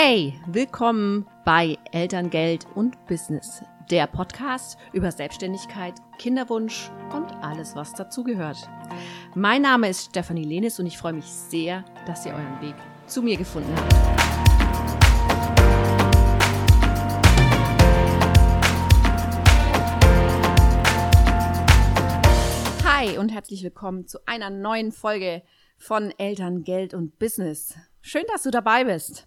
Hey, willkommen bei Elterngeld und Business, der Podcast über Selbstständigkeit, Kinderwunsch und alles, was dazugehört. Mein Name ist Stefanie Lenis und ich freue mich sehr, dass ihr euren Weg zu mir gefunden habt. Hi und herzlich willkommen zu einer neuen Folge von Eltern, Geld und Business. Schön, dass du dabei bist.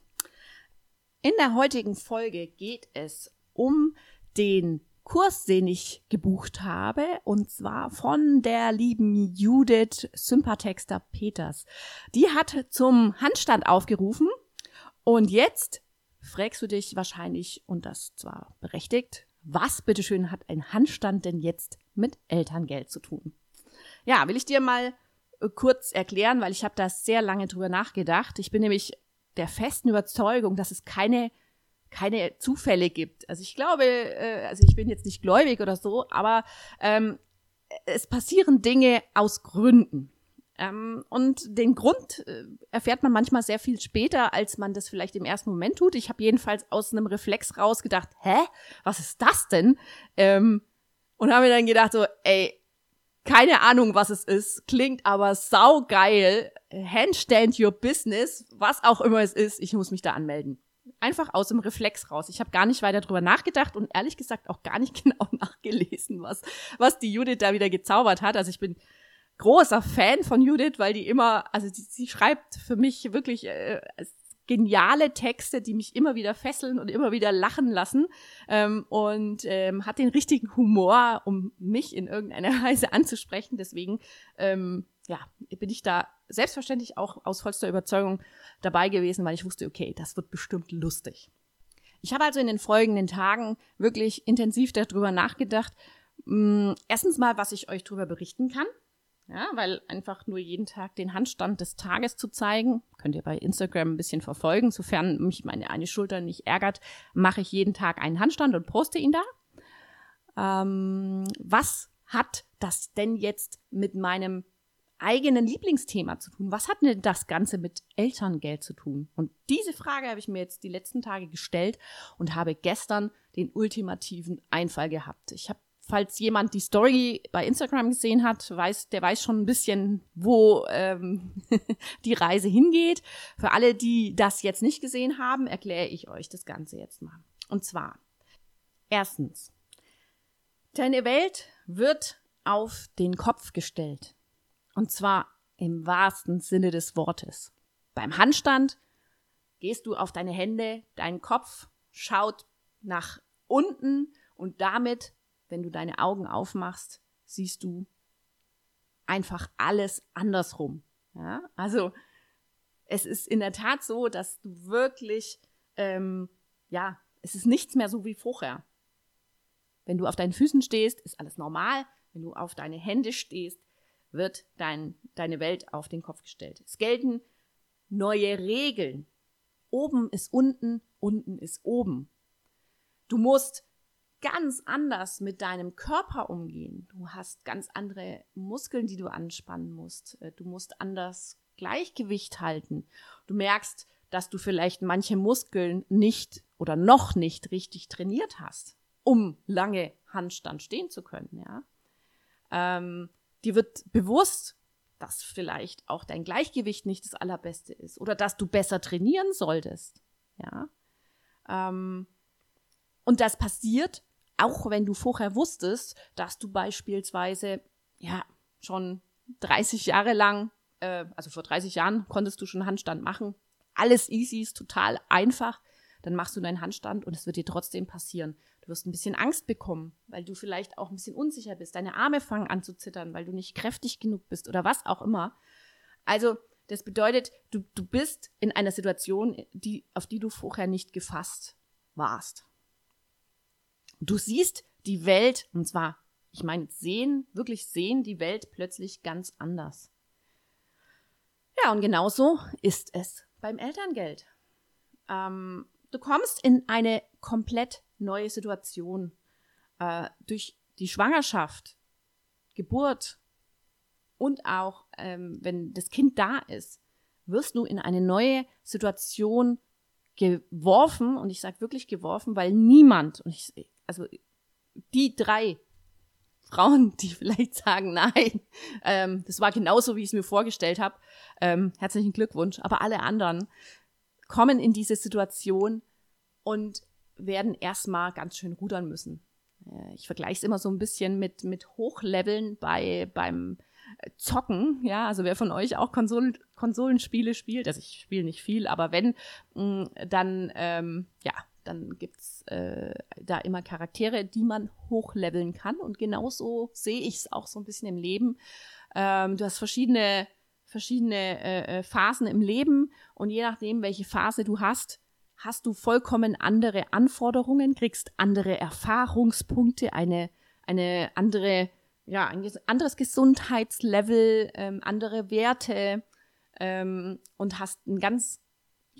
In der heutigen Folge geht es um den Kurs, den ich gebucht habe, und zwar von der lieben Judith Sympathexter Peters. Die hat zum Handstand aufgerufen und jetzt fragst du dich wahrscheinlich, und das zwar berechtigt, was bitteschön hat ein Handstand denn jetzt mit Elterngeld zu tun? Ja, will ich dir mal äh, kurz erklären, weil ich habe da sehr lange drüber nachgedacht. Ich bin nämlich der festen Überzeugung, dass es keine keine Zufälle gibt. Also ich glaube, äh, also ich bin jetzt nicht gläubig oder so, aber ähm, es passieren Dinge aus Gründen. Ähm, und den Grund äh, erfährt man manchmal sehr viel später, als man das vielleicht im ersten Moment tut. Ich habe jedenfalls aus einem Reflex rausgedacht, hä, was ist das denn? Ähm, und habe mir dann gedacht so, ey, keine Ahnung, was es ist, klingt aber saugeil. Handstand your business, was auch immer es ist, ich muss mich da anmelden. Einfach aus dem Reflex raus. Ich habe gar nicht weiter drüber nachgedacht und ehrlich gesagt auch gar nicht genau nachgelesen, was, was die Judith da wieder gezaubert hat. Also ich bin großer Fan von Judith, weil die immer, also sie, sie schreibt für mich wirklich äh, geniale Texte, die mich immer wieder fesseln und immer wieder lachen lassen ähm, und ähm, hat den richtigen Humor, um mich in irgendeiner Weise anzusprechen. Deswegen ähm, ja, bin ich da selbstverständlich auch aus vollster Überzeugung dabei gewesen, weil ich wusste, okay, das wird bestimmt lustig. Ich habe also in den folgenden Tagen wirklich intensiv darüber nachgedacht. Mm, erstens mal, was ich euch darüber berichten kann. Ja, weil einfach nur jeden Tag den Handstand des Tages zu zeigen, könnt ihr bei Instagram ein bisschen verfolgen. Sofern mich meine eine Schulter nicht ärgert, mache ich jeden Tag einen Handstand und poste ihn da. Ähm, was hat das denn jetzt mit meinem eigenen Lieblingsthema zu tun? Was hat denn das Ganze mit Elterngeld zu tun? Und diese Frage habe ich mir jetzt die letzten Tage gestellt und habe gestern den ultimativen Einfall gehabt. Ich habe falls jemand die Story bei Instagram gesehen hat, weiß, der weiß schon ein bisschen, wo ähm, die Reise hingeht. Für alle, die das jetzt nicht gesehen haben, erkläre ich euch das Ganze jetzt mal. Und zwar, erstens, deine Welt wird auf den Kopf gestellt. Und zwar im wahrsten Sinne des Wortes. Beim Handstand gehst du auf deine Hände, dein Kopf schaut nach unten und damit wenn du deine Augen aufmachst, siehst du einfach alles andersrum. Ja? Also es ist in der Tat so, dass du wirklich, ähm, ja, es ist nichts mehr so wie vorher. Wenn du auf deinen Füßen stehst, ist alles normal. Wenn du auf deine Hände stehst, wird dein, deine Welt auf den Kopf gestellt. Es gelten neue Regeln. Oben ist unten, unten ist oben. Du musst ganz anders mit deinem Körper umgehen. Du hast ganz andere Muskeln, die du anspannen musst. Äh, du musst anders Gleichgewicht halten. Du merkst, dass du vielleicht manche Muskeln nicht oder noch nicht richtig trainiert hast, um lange Handstand stehen zu können. Ja? Ähm, dir wird bewusst, dass vielleicht auch dein Gleichgewicht nicht das allerbeste ist oder dass du besser trainieren solltest. Ja. Ähm, und das passiert, auch wenn du vorher wusstest, dass du beispielsweise, ja, schon 30 Jahre lang, äh, also vor 30 Jahren konntest du schon Handstand machen. Alles easy, ist total einfach. Dann machst du deinen Handstand und es wird dir trotzdem passieren. Du wirst ein bisschen Angst bekommen, weil du vielleicht auch ein bisschen unsicher bist. Deine Arme fangen an zu zittern, weil du nicht kräftig genug bist oder was auch immer. Also, das bedeutet, du, du bist in einer Situation, die, auf die du vorher nicht gefasst warst. Du siehst die Welt, und zwar, ich meine, sehen, wirklich sehen die Welt plötzlich ganz anders. Ja, und genauso ist es beim Elterngeld. Ähm, du kommst in eine komplett neue Situation. Äh, durch die Schwangerschaft, Geburt und auch, ähm, wenn das Kind da ist, wirst du in eine neue Situation geworfen und ich sage wirklich geworfen, weil niemand, und ich, also die drei Frauen, die vielleicht sagen, nein, ähm, das war genauso, wie ich es mir vorgestellt habe, ähm, herzlichen Glückwunsch, aber alle anderen kommen in diese Situation und werden erstmal ganz schön rudern müssen. Äh, ich vergleiche es immer so ein bisschen mit, mit Hochleveln bei, beim Zocken, ja, also wer von euch auch Konsol Konsolenspiele spielt, also ich spiele nicht viel, aber wenn, mh, mm, dann, ähm, ja, dann gibt's äh, da immer Charaktere, die man hochleveln kann. Und genauso sehe ich es auch so ein bisschen im Leben. Ähm, du hast verschiedene, verschiedene äh, äh, Phasen im Leben und je nachdem, welche Phase du hast, hast du vollkommen andere Anforderungen, kriegst andere Erfahrungspunkte, eine, eine andere ja, ein anderes Gesundheitslevel, ähm, andere Werte ähm, und hast ein ganz,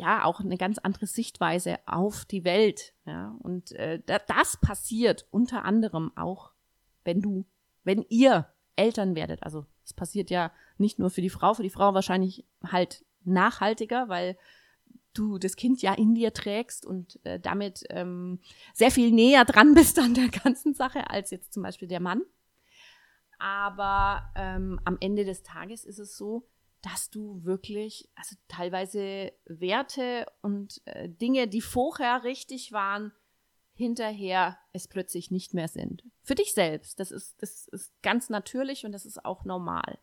ja, auch eine ganz andere Sichtweise auf die Welt. Ja, und äh, das passiert unter anderem auch, wenn du, wenn ihr Eltern werdet. Also es passiert ja nicht nur für die Frau, für die Frau wahrscheinlich halt nachhaltiger, weil du das Kind ja in dir trägst und äh, damit ähm, sehr viel näher dran bist an der ganzen Sache als jetzt zum Beispiel der Mann. Aber ähm, am Ende des Tages ist es so, dass du wirklich, also teilweise Werte und äh, Dinge, die vorher richtig waren, hinterher es plötzlich nicht mehr sind. Für dich selbst. Das ist, das ist ganz natürlich und das ist auch normal.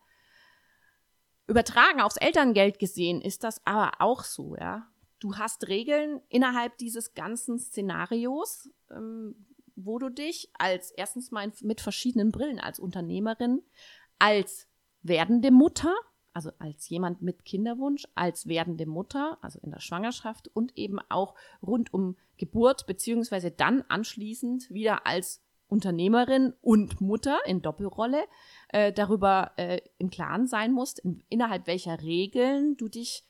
Übertragen aufs Elterngeld gesehen ist das aber auch so, ja. Du hast Regeln innerhalb dieses ganzen Szenarios, ähm, wo du dich als erstens mal mit verschiedenen Brillen als Unternehmerin, als werdende Mutter, also als jemand mit Kinderwunsch, als werdende Mutter, also in der Schwangerschaft und eben auch rund um Geburt, beziehungsweise dann anschließend wieder als Unternehmerin und Mutter in Doppelrolle äh, darüber äh, im Klaren sein musst, in, innerhalb welcher Regeln du dich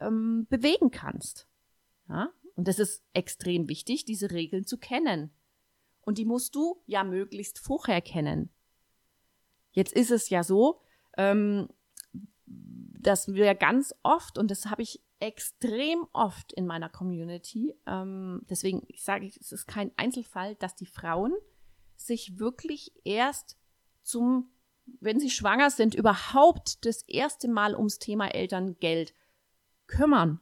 ähm, bewegen kannst. Ja? Und das ist extrem wichtig, diese Regeln zu kennen. Und die musst du ja möglichst vorher kennen. Jetzt ist es ja so, ähm, dass wir ganz oft, und das habe ich extrem oft in meiner Community, ähm, deswegen ich sage ich, es ist kein Einzelfall, dass die Frauen sich wirklich erst zum, wenn sie schwanger sind, überhaupt das erste Mal ums Thema Elterngeld kümmern.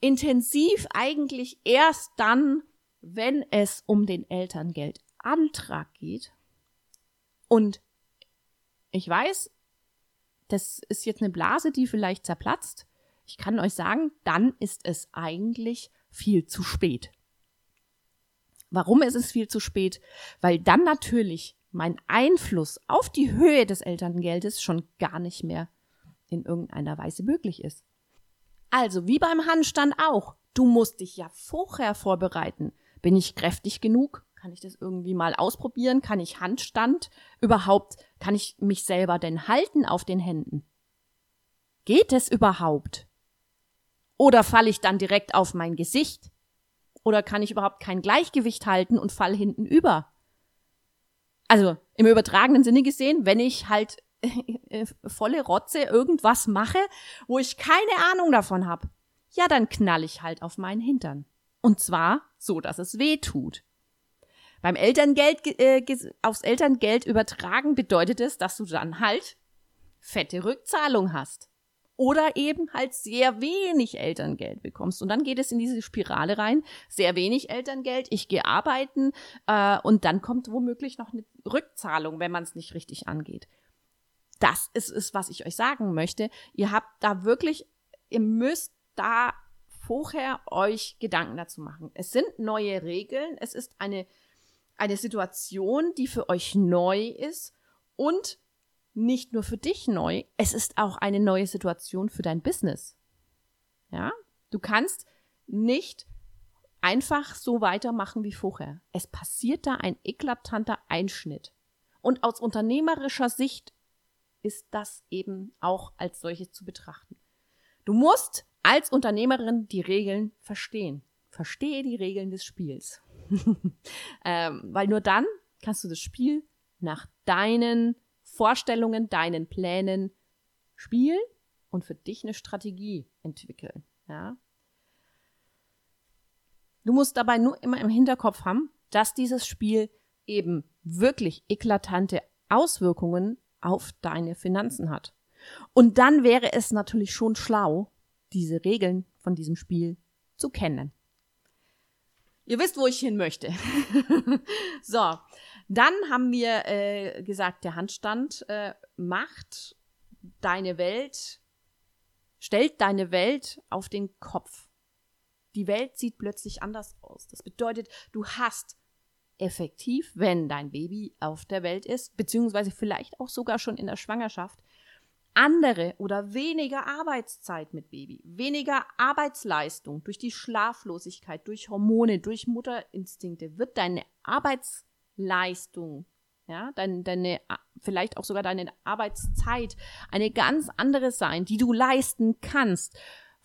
Intensiv eigentlich erst dann, wenn es um den Elterngeldantrag geht, und ich weiß, das ist jetzt eine Blase, die vielleicht zerplatzt, ich kann euch sagen, dann ist es eigentlich viel zu spät. Warum ist es viel zu spät? Weil dann natürlich mein Einfluss auf die Höhe des Elterngeldes schon gar nicht mehr in irgendeiner Weise möglich ist. Also wie beim Handstand auch. Du musst dich ja vorher vorbereiten. Bin ich kräftig genug? Kann ich das irgendwie mal ausprobieren? Kann ich Handstand? Überhaupt, kann ich mich selber denn halten auf den Händen? Geht es überhaupt? Oder falle ich dann direkt auf mein Gesicht? Oder kann ich überhaupt kein Gleichgewicht halten und fall hinten über? Also im übertragenen Sinne gesehen, wenn ich halt volle Rotze irgendwas mache, wo ich keine Ahnung davon habe, ja, dann knall ich halt auf meinen Hintern. Und zwar so, dass es weh tut. Beim Elterngeld, äh, aufs Elterngeld übertragen bedeutet es, dass du dann halt fette Rückzahlung hast. Oder eben halt sehr wenig Elterngeld bekommst. Und dann geht es in diese Spirale rein. Sehr wenig Elterngeld, ich gehe arbeiten äh, und dann kommt womöglich noch eine Rückzahlung, wenn man es nicht richtig angeht. Das ist es, was ich euch sagen möchte. Ihr habt da wirklich, ihr müsst da vorher euch Gedanken dazu machen. Es sind neue Regeln, es ist eine, eine Situation, die für euch neu ist und nicht nur für dich neu, es ist auch eine neue Situation für dein Business. Ja, du kannst nicht einfach so weitermachen wie vorher. Es passiert da ein eklatanter Einschnitt. Und aus unternehmerischer Sicht ist das eben auch als solches zu betrachten. Du musst als Unternehmerin die Regeln verstehen. Verstehe die Regeln des Spiels. ähm, weil nur dann kannst du das Spiel nach deinen Vorstellungen, deinen Plänen spielen und für dich eine Strategie entwickeln. Ja? Du musst dabei nur immer im Hinterkopf haben, dass dieses Spiel eben wirklich eklatante Auswirkungen auf deine Finanzen hat. Und dann wäre es natürlich schon schlau, diese Regeln von diesem Spiel zu kennen. Ihr wisst, wo ich hin möchte. so, dann haben wir äh, gesagt, der Handstand äh, macht deine Welt, stellt deine Welt auf den Kopf. Die Welt sieht plötzlich anders aus. Das bedeutet, du hast effektiv, wenn dein Baby auf der Welt ist, beziehungsweise vielleicht auch sogar schon in der Schwangerschaft, andere oder weniger Arbeitszeit mit Baby, weniger Arbeitsleistung durch die Schlaflosigkeit, durch Hormone, durch Mutterinstinkte, wird deine Arbeitsleistung, ja, deine, deine, vielleicht auch sogar deine Arbeitszeit eine ganz andere sein, die du leisten kannst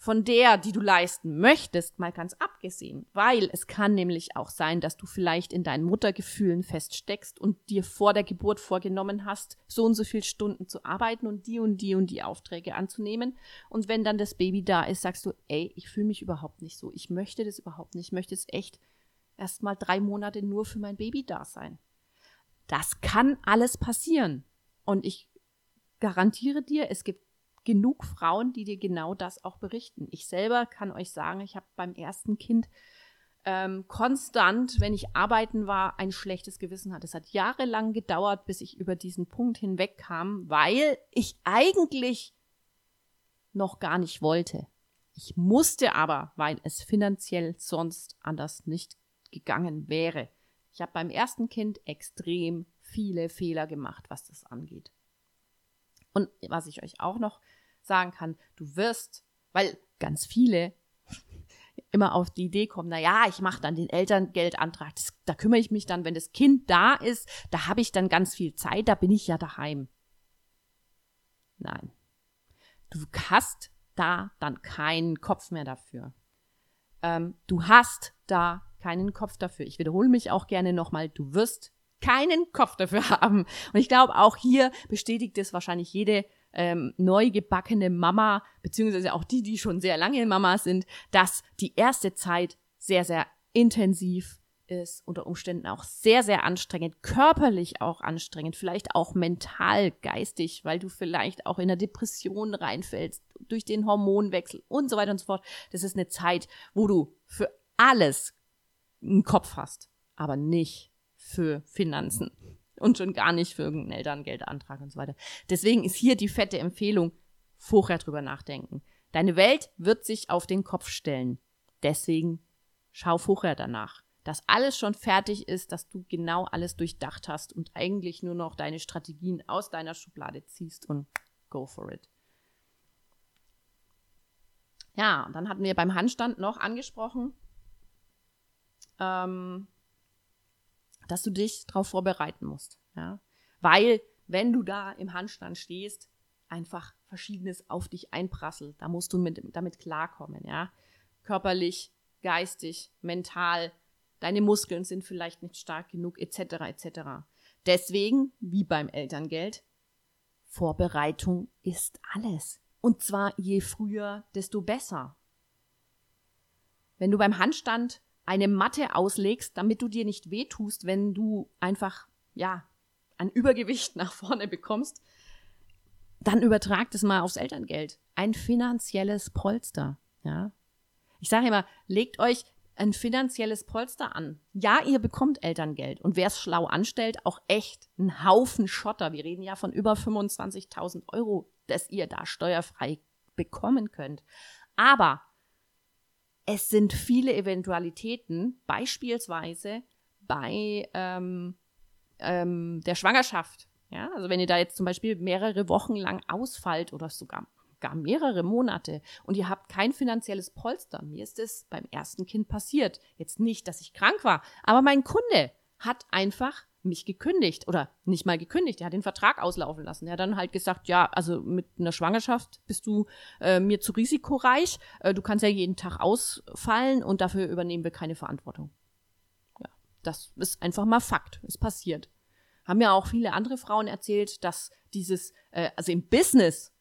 von der, die du leisten möchtest, mal ganz abgesehen. Weil es kann nämlich auch sein, dass du vielleicht in deinen Muttergefühlen feststeckst und dir vor der Geburt vorgenommen hast, so und so viele Stunden zu arbeiten und die und die und die Aufträge anzunehmen. Und wenn dann das Baby da ist, sagst du, ey, ich fühle mich überhaupt nicht so. Ich möchte das überhaupt nicht. Ich möchte jetzt echt erst mal drei Monate nur für mein Baby da sein. Das kann alles passieren. Und ich garantiere dir, es gibt genug Frauen, die dir genau das auch berichten. Ich selber kann euch sagen, ich habe beim ersten Kind ähm, konstant, wenn ich arbeiten war, ein schlechtes Gewissen hatte. Es hat jahrelang gedauert, bis ich über diesen Punkt hinwegkam, weil ich eigentlich noch gar nicht wollte. Ich musste aber, weil es finanziell sonst anders nicht gegangen wäre. Ich habe beim ersten Kind extrem viele Fehler gemacht, was das angeht. Und was ich euch auch noch sagen kann, du wirst, weil ganz viele immer auf die Idee kommen, na ja, ich mache dann den Elterngeldantrag, das, da kümmere ich mich dann, wenn das Kind da ist, da habe ich dann ganz viel Zeit, da bin ich ja daheim. Nein. Du hast da dann keinen Kopf mehr dafür. Ähm, du hast da keinen Kopf dafür. Ich wiederhole mich auch gerne nochmal, du wirst keinen Kopf dafür haben. Und ich glaube, auch hier bestätigt es wahrscheinlich jede ähm, neu gebackene Mama, beziehungsweise auch die, die schon sehr lange Mama sind, dass die erste Zeit sehr, sehr intensiv ist, unter Umständen auch sehr, sehr anstrengend, körperlich auch anstrengend, vielleicht auch mental, geistig, weil du vielleicht auch in eine Depression reinfällst, durch den Hormonwechsel und so weiter und so fort. Das ist eine Zeit, wo du für alles einen Kopf hast, aber nicht für Finanzen und schon gar nicht für irgendeinen Elterngeldantrag und so weiter. Deswegen ist hier die fette Empfehlung, vorher drüber nachdenken. Deine Welt wird sich auf den Kopf stellen. Deswegen schau vorher danach, dass alles schon fertig ist, dass du genau alles durchdacht hast und eigentlich nur noch deine Strategien aus deiner Schublade ziehst und go for it. Ja, dann hatten wir beim Handstand noch angesprochen, ähm, dass du dich darauf vorbereiten musst. Ja? Weil, wenn du da im Handstand stehst, einfach Verschiedenes auf dich einprasselt. Da musst du mit, damit klarkommen. Ja? Körperlich, geistig, mental. Deine Muskeln sind vielleicht nicht stark genug, etc. etc. Deswegen, wie beim Elterngeld, Vorbereitung ist alles. Und zwar je früher, desto besser. Wenn du beim Handstand eine Matte auslegst, damit du dir nicht wehtust, wenn du einfach, ja, ein Übergewicht nach vorne bekommst, dann übertrag das mal aufs Elterngeld. Ein finanzielles Polster, ja. Ich sage immer, legt euch ein finanzielles Polster an. Ja, ihr bekommt Elterngeld. Und wer es schlau anstellt, auch echt einen Haufen Schotter. Wir reden ja von über 25.000 Euro, dass ihr da steuerfrei bekommen könnt. Aber es sind viele Eventualitäten, beispielsweise bei ähm, ähm, der Schwangerschaft. Ja, also wenn ihr da jetzt zum Beispiel mehrere Wochen lang ausfallt oder sogar gar mehrere Monate und ihr habt kein finanzielles Polster. Mir ist es beim ersten Kind passiert. Jetzt nicht, dass ich krank war, aber mein Kunde hat einfach mich gekündigt oder nicht mal gekündigt, er hat den Vertrag auslaufen lassen. Er hat dann halt gesagt, ja, also mit einer Schwangerschaft bist du äh, mir zu risikoreich, äh, du kannst ja jeden Tag ausfallen und dafür übernehmen wir keine Verantwortung. Ja, das ist einfach mal Fakt, ist passiert. Haben ja auch viele andere Frauen erzählt, dass dieses, äh, also im Business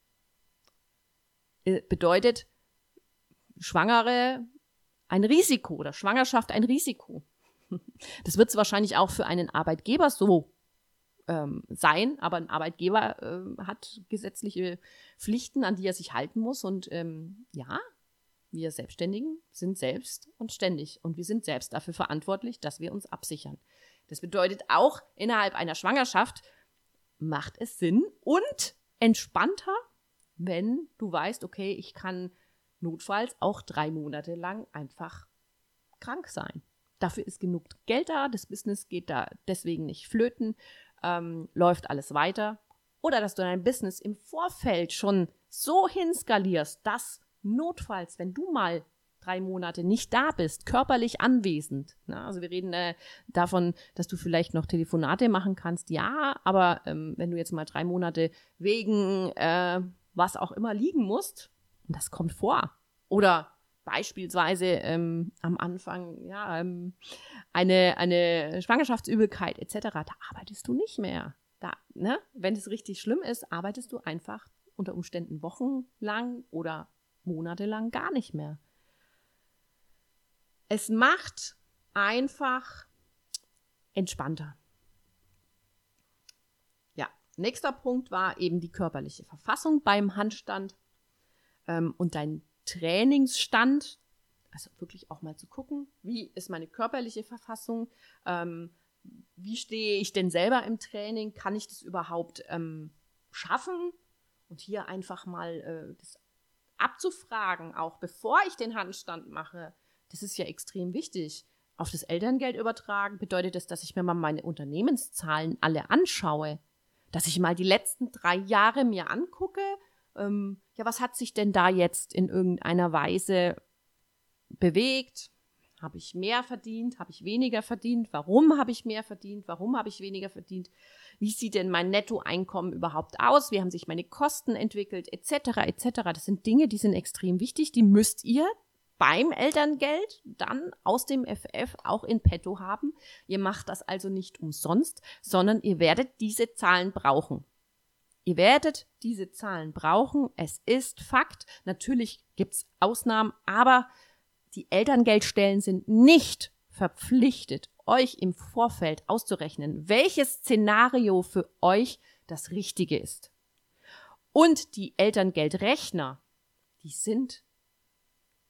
äh, bedeutet, Schwangere ein Risiko oder Schwangerschaft ein Risiko. Das wird es wahrscheinlich auch für einen Arbeitgeber so ähm, sein, aber ein Arbeitgeber äh, hat gesetzliche Pflichten, an die er sich halten muss. Und ähm, ja, wir Selbstständigen sind selbst und ständig und wir sind selbst dafür verantwortlich, dass wir uns absichern. Das bedeutet auch innerhalb einer Schwangerschaft macht es Sinn und entspannter, wenn du weißt, okay, ich kann notfalls auch drei Monate lang einfach krank sein. Dafür ist genug Geld da, das Business geht da deswegen nicht flöten, ähm, läuft alles weiter. Oder dass du dein Business im Vorfeld schon so hinskalierst, dass notfalls, wenn du mal drei Monate nicht da bist, körperlich anwesend. Na, also wir reden äh, davon, dass du vielleicht noch Telefonate machen kannst, ja, aber ähm, wenn du jetzt mal drei Monate wegen äh, was auch immer liegen musst, das kommt vor. Oder beispielsweise ähm, am Anfang ja ähm, eine eine Schwangerschaftsübelkeit etc. Da arbeitest du nicht mehr. Da, ne? Wenn es richtig schlimm ist, arbeitest du einfach unter Umständen wochenlang oder monatelang gar nicht mehr. Es macht einfach entspannter. Ja, nächster Punkt war eben die körperliche Verfassung beim Handstand ähm, und dein Trainingsstand. Also wirklich auch mal zu gucken, wie ist meine körperliche Verfassung, ähm, wie stehe ich denn selber im Training, kann ich das überhaupt ähm, schaffen? Und hier einfach mal äh, das abzufragen, auch bevor ich den Handstand mache, das ist ja extrem wichtig. Auf das Elterngeld übertragen bedeutet das, dass ich mir mal meine Unternehmenszahlen alle anschaue, dass ich mal die letzten drei Jahre mir angucke, ähm, ja, was hat sich denn da jetzt in irgendeiner Weise bewegt? Habe ich mehr verdient? Habe ich weniger verdient? Warum habe ich mehr verdient? Warum habe ich weniger verdient? Wie sieht denn mein Nettoeinkommen überhaupt aus? Wie haben sich meine Kosten entwickelt? Etc. etc. Das sind Dinge, die sind extrem wichtig. Die müsst ihr beim Elterngeld dann aus dem FF auch in petto haben. Ihr macht das also nicht umsonst, sondern ihr werdet diese Zahlen brauchen. Ihr werdet diese Zahlen brauchen. Es ist Fakt. Natürlich gibt's Ausnahmen, aber die Elterngeldstellen sind nicht verpflichtet, euch im Vorfeld auszurechnen, welches Szenario für euch das Richtige ist. Und die Elterngeldrechner, die sind,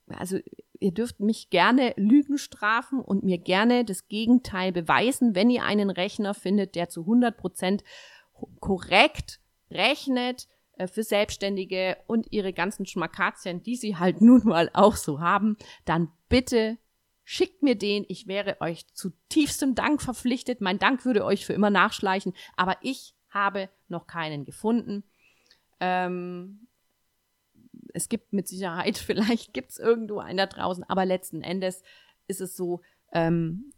also ihr dürft mich gerne Lügen strafen und mir gerne das Gegenteil beweisen, wenn ihr einen Rechner findet, der zu 100 Prozent korrekt rechnet äh, für Selbstständige und ihre ganzen Schmakazien, die sie halt nun mal auch so haben, dann bitte schickt mir den. Ich wäre euch zu tiefstem Dank verpflichtet. Mein Dank würde euch für immer nachschleichen, aber ich habe noch keinen gefunden. Ähm, es gibt mit Sicherheit, vielleicht gibt es irgendwo einen da draußen, aber letzten Endes ist es so, ähm,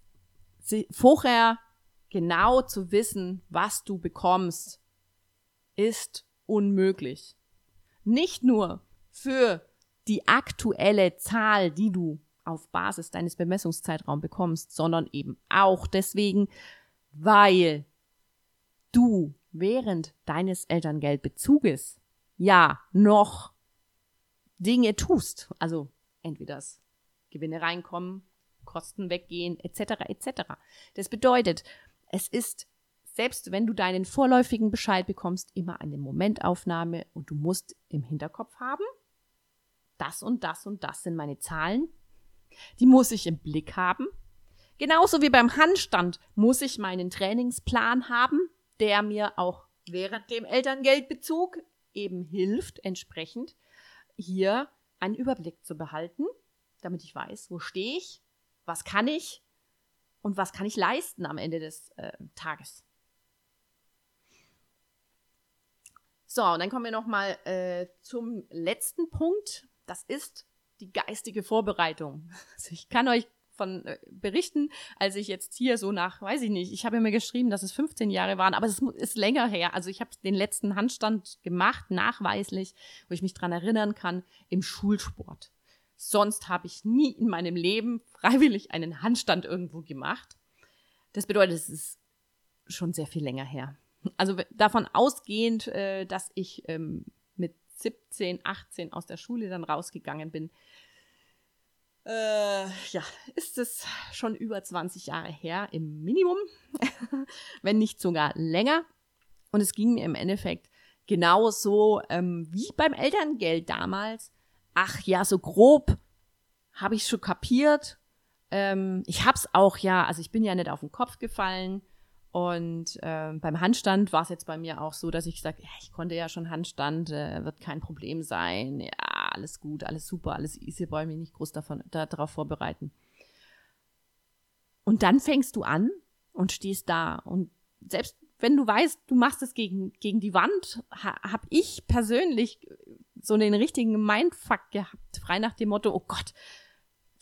vorher genau zu wissen, was du bekommst, ist unmöglich. Nicht nur für die aktuelle Zahl, die du auf Basis deines Bemessungszeitraums bekommst, sondern eben auch deswegen, weil du während deines Elterngeldbezuges ja noch Dinge tust. Also entweder das Gewinne reinkommen, Kosten weggehen, etc. etc. Das bedeutet, es ist selbst wenn du deinen vorläufigen Bescheid bekommst, immer eine Momentaufnahme und du musst im Hinterkopf haben, das und das und das sind meine Zahlen. Die muss ich im Blick haben. Genauso wie beim Handstand muss ich meinen Trainingsplan haben, der mir auch während dem Elterngeldbezug eben hilft, entsprechend hier einen Überblick zu behalten, damit ich weiß, wo stehe ich, was kann ich und was kann ich leisten am Ende des äh, Tages. So, und dann kommen wir nochmal äh, zum letzten Punkt. Das ist die geistige Vorbereitung. Also ich kann euch von äh, berichten, als ich jetzt hier so nach, weiß ich nicht, ich habe mir geschrieben, dass es 15 Jahre waren, aber es ist länger her. Also ich habe den letzten Handstand gemacht, nachweislich, wo ich mich dran erinnern kann, im Schulsport. Sonst habe ich nie in meinem Leben freiwillig einen Handstand irgendwo gemacht. Das bedeutet, es ist schon sehr viel länger her also davon ausgehend, äh, dass ich ähm, mit 17, 18 aus der Schule dann rausgegangen bin, Äh, ja, ist es schon über 20 Jahre her im Minimum, wenn nicht sogar länger. Und es ging mir im Endeffekt genauso ähm, wie beim Elterngeld damals. Ach ja, so grob habe ich schon kapiert. Ähm, ich hab's auch ja, also ich bin ja nicht auf den Kopf gefallen. Und äh, beim Handstand war es jetzt bei mir auch so, dass ich gesagt, ja, ich konnte ja schon Handstand, äh, wird kein Problem sein. Ja, alles gut, alles super, alles easy, brauche ich mich nicht groß davon, da, darauf vorbereiten. Und dann fängst du an und stehst da. Und selbst wenn du weißt, du machst es gegen, gegen die Wand, ha, habe ich persönlich so den richtigen Mindfuck gehabt, frei nach dem Motto, oh Gott,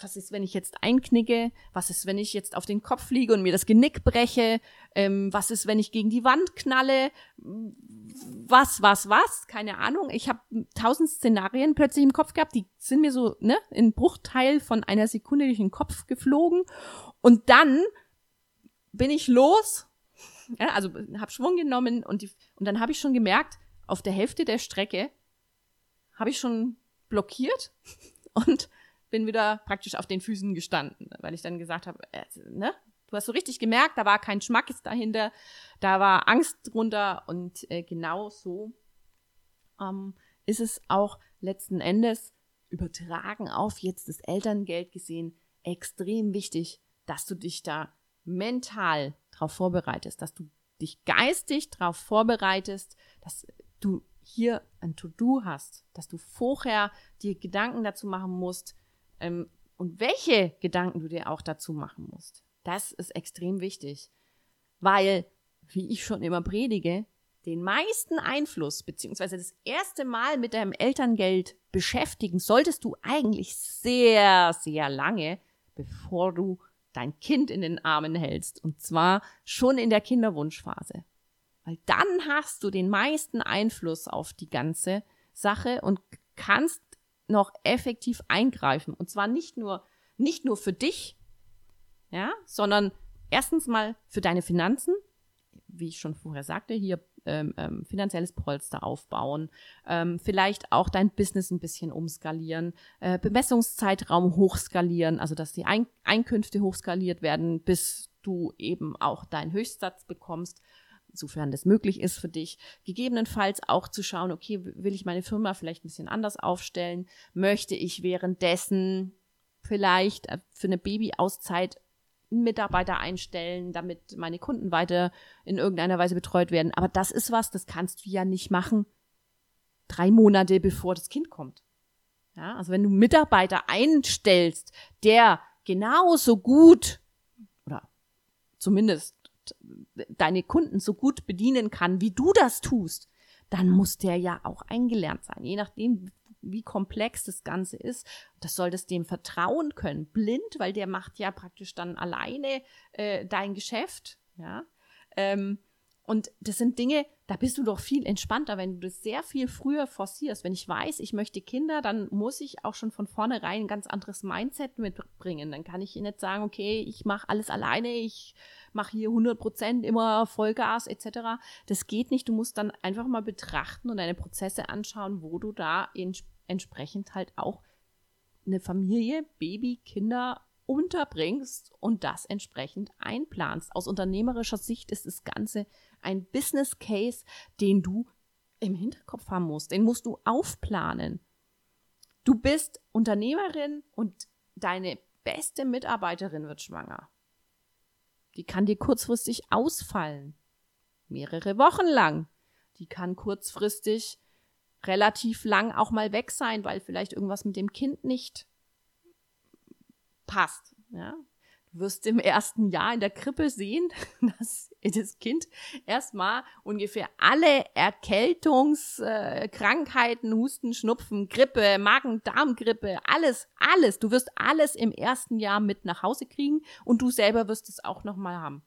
was ist, wenn ich jetzt einknicke? Was ist, wenn ich jetzt auf den Kopf liege und mir das Genick breche? Ähm, was ist, wenn ich gegen die Wand knalle? Was, was, was? Keine Ahnung. Ich habe tausend Szenarien plötzlich im Kopf gehabt, die sind mir so ne, in Bruchteil von einer Sekunde durch den Kopf geflogen. Und dann bin ich los, ja, also habe Schwung genommen und, die, und dann habe ich schon gemerkt, auf der Hälfte der Strecke habe ich schon blockiert und bin wieder praktisch auf den Füßen gestanden, weil ich dann gesagt habe, äh, ne? Du hast so richtig gemerkt, da war kein Schmackes dahinter, da war Angst drunter und äh, genau so ähm, ist es auch letzten Endes übertragen auf jetzt das Elterngeld gesehen extrem wichtig, dass du dich da mental darauf vorbereitest, dass du dich geistig darauf vorbereitest, dass du hier ein To-Do hast, dass du vorher dir Gedanken dazu machen musst, ähm, und welche Gedanken du dir auch dazu machen musst. Das ist extrem wichtig, weil, wie ich schon immer predige, den meisten Einfluss beziehungsweise das erste Mal mit deinem Elterngeld beschäftigen solltest du eigentlich sehr, sehr lange, bevor du dein Kind in den Armen hältst. Und zwar schon in der Kinderwunschphase. Weil dann hast du den meisten Einfluss auf die ganze Sache und kannst noch effektiv eingreifen. Und zwar nicht nur, nicht nur für dich, ja, sondern erstens mal für deine Finanzen, wie ich schon vorher sagte, hier ähm, ähm, finanzielles Polster aufbauen, ähm, vielleicht auch dein Business ein bisschen umskalieren, äh, Bemessungszeitraum hochskalieren, also dass die Ein Einkünfte hochskaliert werden, bis du eben auch deinen Höchstsatz bekommst sofern das möglich ist für dich, gegebenenfalls auch zu schauen, okay, will ich meine Firma vielleicht ein bisschen anders aufstellen? Möchte ich währenddessen vielleicht äh, für eine Babyauszeit Mitarbeiter einstellen, damit meine Kunden weiter in irgendeiner Weise betreut werden? Aber das ist was, das kannst du ja nicht machen drei Monate bevor das Kind kommt. Ja, also wenn du Mitarbeiter einstellst, der genauso gut oder zumindest deine Kunden so gut bedienen kann, wie du das tust, dann muss der ja auch eingelernt sein. Je nachdem, wie komplex das Ganze ist, das solltest dem vertrauen können. Blind, weil der macht ja praktisch dann alleine äh, dein Geschäft. Ja. Ähm, und das sind Dinge, da bist du doch viel entspannter, wenn du das sehr viel früher forcierst. Wenn ich weiß, ich möchte Kinder, dann muss ich auch schon von vornherein ein ganz anderes Mindset mitbringen. Dann kann ich nicht sagen, okay, ich mache alles alleine, ich mache hier 100 Prozent immer Vollgas etc. Das geht nicht. Du musst dann einfach mal betrachten und deine Prozesse anschauen, wo du da entsprechend halt auch eine Familie, Baby, Kinder unterbringst und das entsprechend einplanst. Aus unternehmerischer Sicht ist das Ganze ein Business Case, den du im Hinterkopf haben musst. Den musst du aufplanen. Du bist Unternehmerin und deine beste Mitarbeiterin wird schwanger. Die kann dir kurzfristig ausfallen. Mehrere Wochen lang. Die kann kurzfristig relativ lang auch mal weg sein, weil vielleicht irgendwas mit dem Kind nicht passt. Ja? Wirst im ersten Jahr in der Krippe sehen, dass das Kind erstmal ungefähr alle Erkältungskrankheiten, Husten, Schnupfen, Grippe, Magen-Darm-Grippe, alles, alles. Du wirst alles im ersten Jahr mit nach Hause kriegen und du selber wirst es auch nochmal haben.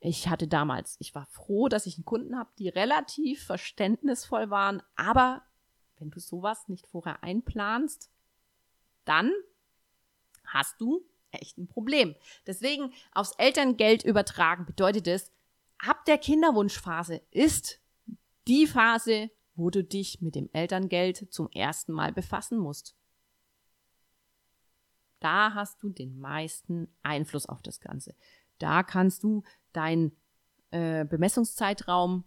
Ich hatte damals, ich war froh, dass ich einen Kunden habe, die relativ verständnisvoll waren, aber wenn du sowas nicht vorher einplanst, dann hast du echt ein Problem. Deswegen aufs Elterngeld übertragen bedeutet es, ab der Kinderwunschphase ist die Phase, wo du dich mit dem Elterngeld zum ersten Mal befassen musst. Da hast du den meisten Einfluss auf das Ganze. Da kannst du deinen äh, Bemessungszeitraum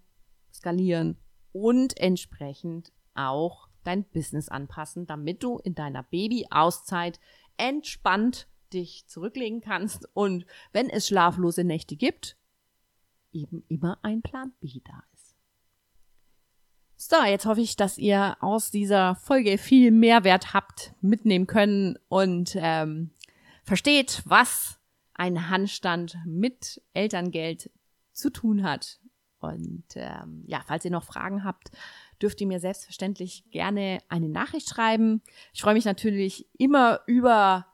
skalieren und entsprechend auch dein Business anpassen, damit du in deiner Baby-Auszeit entspannt dich zurücklegen kannst und wenn es schlaflose Nächte gibt, eben immer ein Plan B da ist. So, jetzt hoffe ich, dass ihr aus dieser Folge viel Mehrwert habt mitnehmen können und ähm, versteht, was ein Handstand mit Elterngeld zu tun hat. Und ähm, ja, falls ihr noch Fragen habt, dürft ihr mir selbstverständlich gerne eine Nachricht schreiben. Ich freue mich natürlich immer über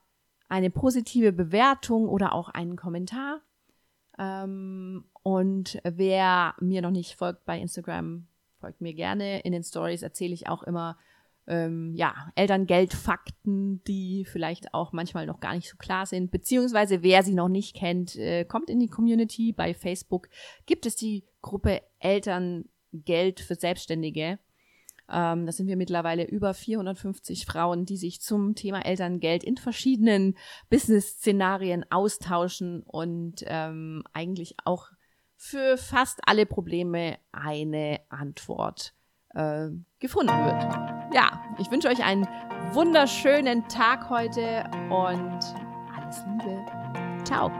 eine positive Bewertung oder auch einen Kommentar. Ähm, und wer mir noch nicht folgt bei Instagram, folgt mir gerne. In den Stories erzähle ich auch immer ähm, ja, Elterngeldfakten, die vielleicht auch manchmal noch gar nicht so klar sind. Beziehungsweise wer sie noch nicht kennt, äh, kommt in die Community. Bei Facebook gibt es die Gruppe Elterngeld für Selbstständige. Ähm, das sind wir mittlerweile über 450 Frauen, die sich zum Thema Elterngeld in verschiedenen Business-Szenarien austauschen und ähm, eigentlich auch für fast alle Probleme eine Antwort äh, gefunden wird. Ja, ich wünsche euch einen wunderschönen Tag heute und alles Liebe. Ciao.